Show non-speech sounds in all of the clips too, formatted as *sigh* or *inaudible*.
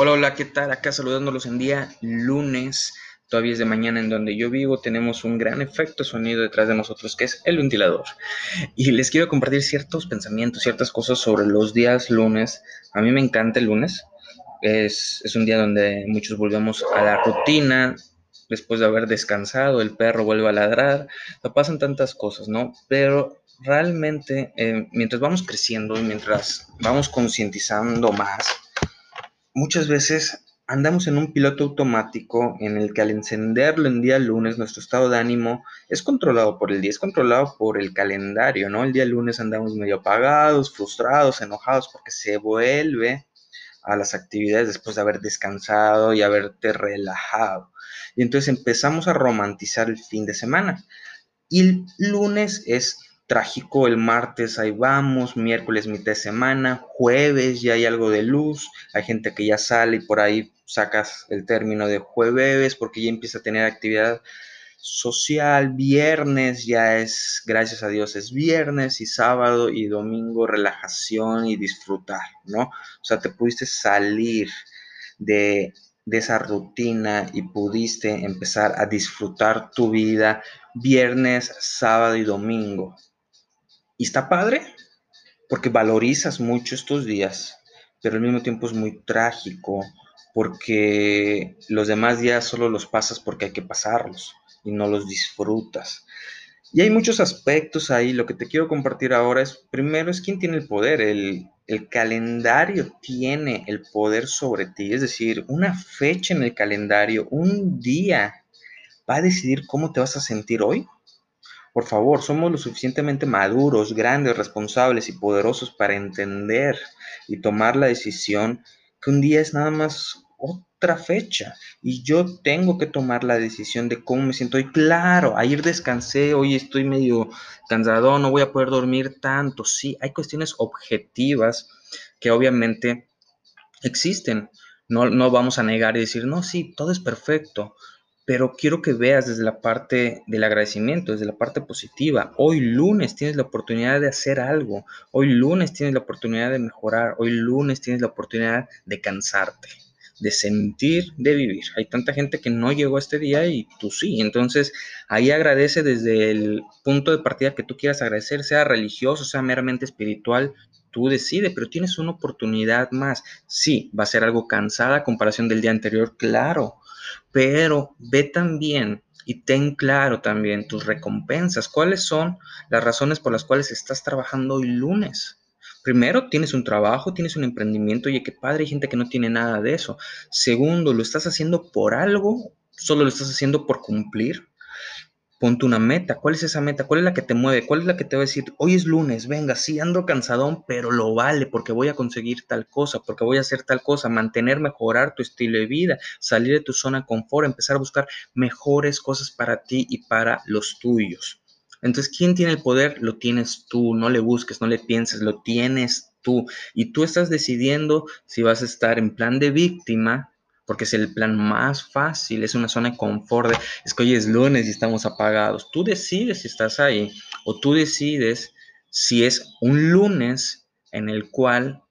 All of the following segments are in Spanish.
Hola, hola, ¿qué tal? Acá saludándolos en día lunes, todavía es de mañana en donde yo vivo, tenemos un gran efecto sonido detrás de nosotros que es el ventilador. Y les quiero compartir ciertos pensamientos, ciertas cosas sobre los días lunes. A mí me encanta el lunes, es, es un día donde muchos volvemos a la rutina, después de haber descansado, el perro vuelve a ladrar, pasan tantas cosas, ¿no? Pero realmente, eh, mientras vamos creciendo mientras vamos concientizando más, muchas veces andamos en un piloto automático en el que al encenderlo en día lunes nuestro estado de ánimo es controlado por el día, es controlado por el calendario, ¿no? El día lunes andamos medio apagados, frustrados, enojados porque se vuelve a las actividades después de haber descansado y haberte relajado. Y entonces empezamos a romantizar el fin de semana. Y el lunes es trágico el martes, ahí vamos, miércoles mitad de semana, jueves ya hay algo de luz, hay gente que ya sale y por ahí sacas el término de jueves porque ya empieza a tener actividad social, viernes ya es, gracias a Dios, es viernes y sábado y domingo relajación y disfrutar, ¿no? O sea, te pudiste salir de, de esa rutina y pudiste empezar a disfrutar tu vida viernes, sábado y domingo. Y está padre, porque valorizas mucho estos días, pero al mismo tiempo es muy trágico, porque los demás días solo los pasas porque hay que pasarlos y no los disfrutas. Y hay muchos aspectos ahí. Lo que te quiero compartir ahora es, primero, es quién tiene el poder. El, el, calendario tiene el poder sobre ti. Es decir, una fecha en el calendario, un día, va a decidir cómo te vas a sentir hoy. Por favor, somos lo suficientemente maduros, grandes, responsables y poderosos para entender y tomar la decisión que un día es nada más otra fecha y yo tengo que tomar la decisión de cómo me siento hoy. Claro, ayer descansé, hoy estoy medio cansado, no voy a poder dormir tanto. Sí, hay cuestiones objetivas que obviamente existen. No, no vamos a negar y decir, no, sí, todo es perfecto pero quiero que veas desde la parte del agradecimiento, desde la parte positiva. Hoy lunes tienes la oportunidad de hacer algo, hoy lunes tienes la oportunidad de mejorar, hoy lunes tienes la oportunidad de cansarte, de sentir, de vivir. Hay tanta gente que no llegó a este día y tú sí, entonces ahí agradece desde el punto de partida que tú quieras agradecer, sea religioso, sea meramente espiritual, tú decides, pero tienes una oportunidad más. Sí, va a ser algo cansada comparación del día anterior, claro, pero ve también y ten claro también tus recompensas. ¿Cuáles son las razones por las cuales estás trabajando hoy lunes? Primero, tienes un trabajo, tienes un emprendimiento, y qué padre, hay gente que no tiene nada de eso. Segundo, lo estás haciendo por algo, solo lo estás haciendo por cumplir. Ponte una meta. ¿Cuál es esa meta? ¿Cuál es la que te mueve? ¿Cuál es la que te va a decir, hoy es lunes, venga, sí ando cansadón, pero lo vale porque voy a conseguir tal cosa, porque voy a hacer tal cosa, mantener, mejorar tu estilo de vida, salir de tu zona de confort, empezar a buscar mejores cosas para ti y para los tuyos. Entonces, ¿quién tiene el poder? Lo tienes tú, no le busques, no le pienses, lo tienes tú. Y tú estás decidiendo si vas a estar en plan de víctima porque es el plan más fácil, es una zona de confort, es que hoy es lunes y estamos apagados. Tú decides si estás ahí o tú decides si es un lunes en el cual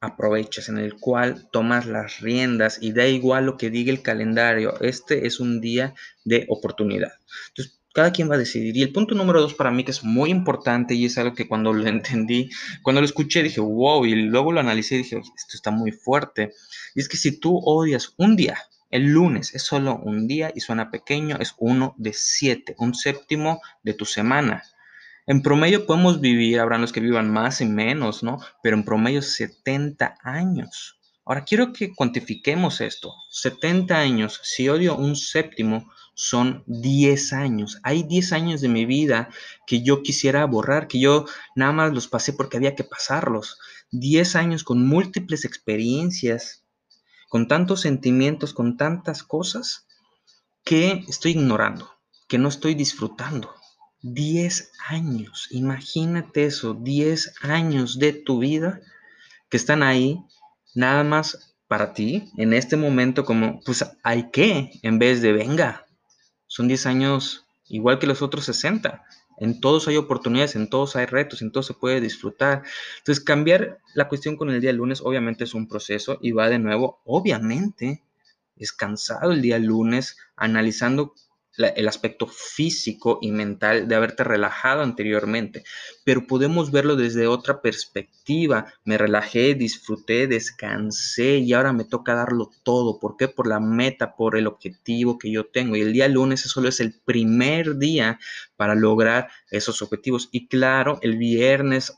aprovechas, en el cual tomas las riendas y da igual lo que diga el calendario. Este es un día de oportunidad. Entonces, cada quien va a decidir. Y el punto número dos para mí que es muy importante y es algo que cuando lo *laughs* entendí, cuando lo escuché dije, wow, y luego lo analicé y dije, esto está muy fuerte. Y es que si tú odias un día, el lunes es solo un día y suena pequeño, es uno de siete, un séptimo de tu semana. En promedio podemos vivir, habrán los que vivan más y menos, ¿no? Pero en promedio 70 años. Ahora quiero que cuantifiquemos esto. 70 años, si odio un séptimo, son 10 años. Hay 10 años de mi vida que yo quisiera borrar, que yo nada más los pasé porque había que pasarlos. 10 años con múltiples experiencias, con tantos sentimientos, con tantas cosas que estoy ignorando, que no estoy disfrutando. 10 años, imagínate eso, 10 años de tu vida que están ahí nada más para ti en este momento como, pues hay que, en vez de venga, son 10 años igual que los otros 60. En todos hay oportunidades, en todos hay retos, en todos se puede disfrutar. Entonces, cambiar la cuestión con el día lunes obviamente es un proceso y va de nuevo, obviamente, es cansado el día lunes analizando el aspecto físico y mental de haberte relajado anteriormente, pero podemos verlo desde otra perspectiva. Me relajé, disfruté, descansé y ahora me toca darlo todo. ¿Por qué? Por la meta, por el objetivo que yo tengo. Y el día lunes solo es el primer día para lograr esos objetivos. Y claro, el viernes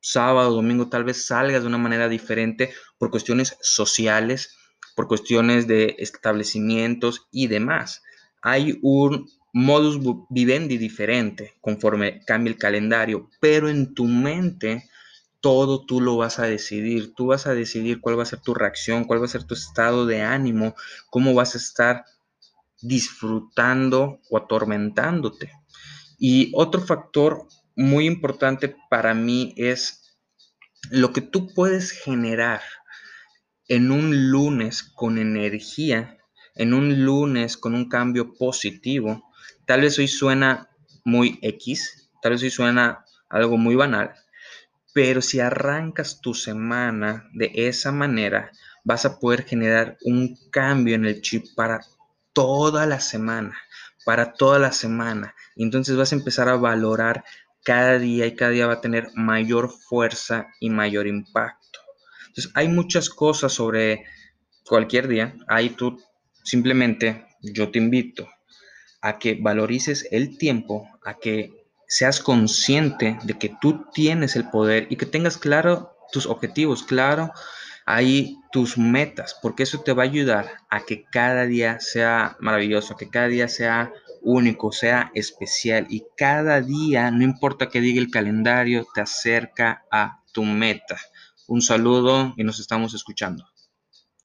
sábado, domingo, tal vez salgas de una manera diferente por cuestiones sociales, por cuestiones de establecimientos y demás hay un modus vivendi diferente conforme cambia el calendario, pero en tu mente todo tú lo vas a decidir. Tú vas a decidir cuál va a ser tu reacción, cuál va a ser tu estado de ánimo, cómo vas a estar disfrutando o atormentándote. Y otro factor muy importante para mí es lo que tú puedes generar en un lunes con energía en un lunes con un cambio positivo, tal vez hoy suena muy X, tal vez hoy suena algo muy banal, pero si arrancas tu semana de esa manera, vas a poder generar un cambio en el chip para toda la semana, para toda la semana. Y entonces vas a empezar a valorar cada día y cada día va a tener mayor fuerza y mayor impacto. Entonces hay muchas cosas sobre cualquier día. Ahí tú Simplemente yo te invito a que valorices el tiempo, a que seas consciente de que tú tienes el poder y que tengas claro tus objetivos, claro ahí tus metas, porque eso te va a ayudar a que cada día sea maravilloso, que cada día sea único, sea especial y cada día, no importa que diga el calendario, te acerca a tu meta. Un saludo y nos estamos escuchando.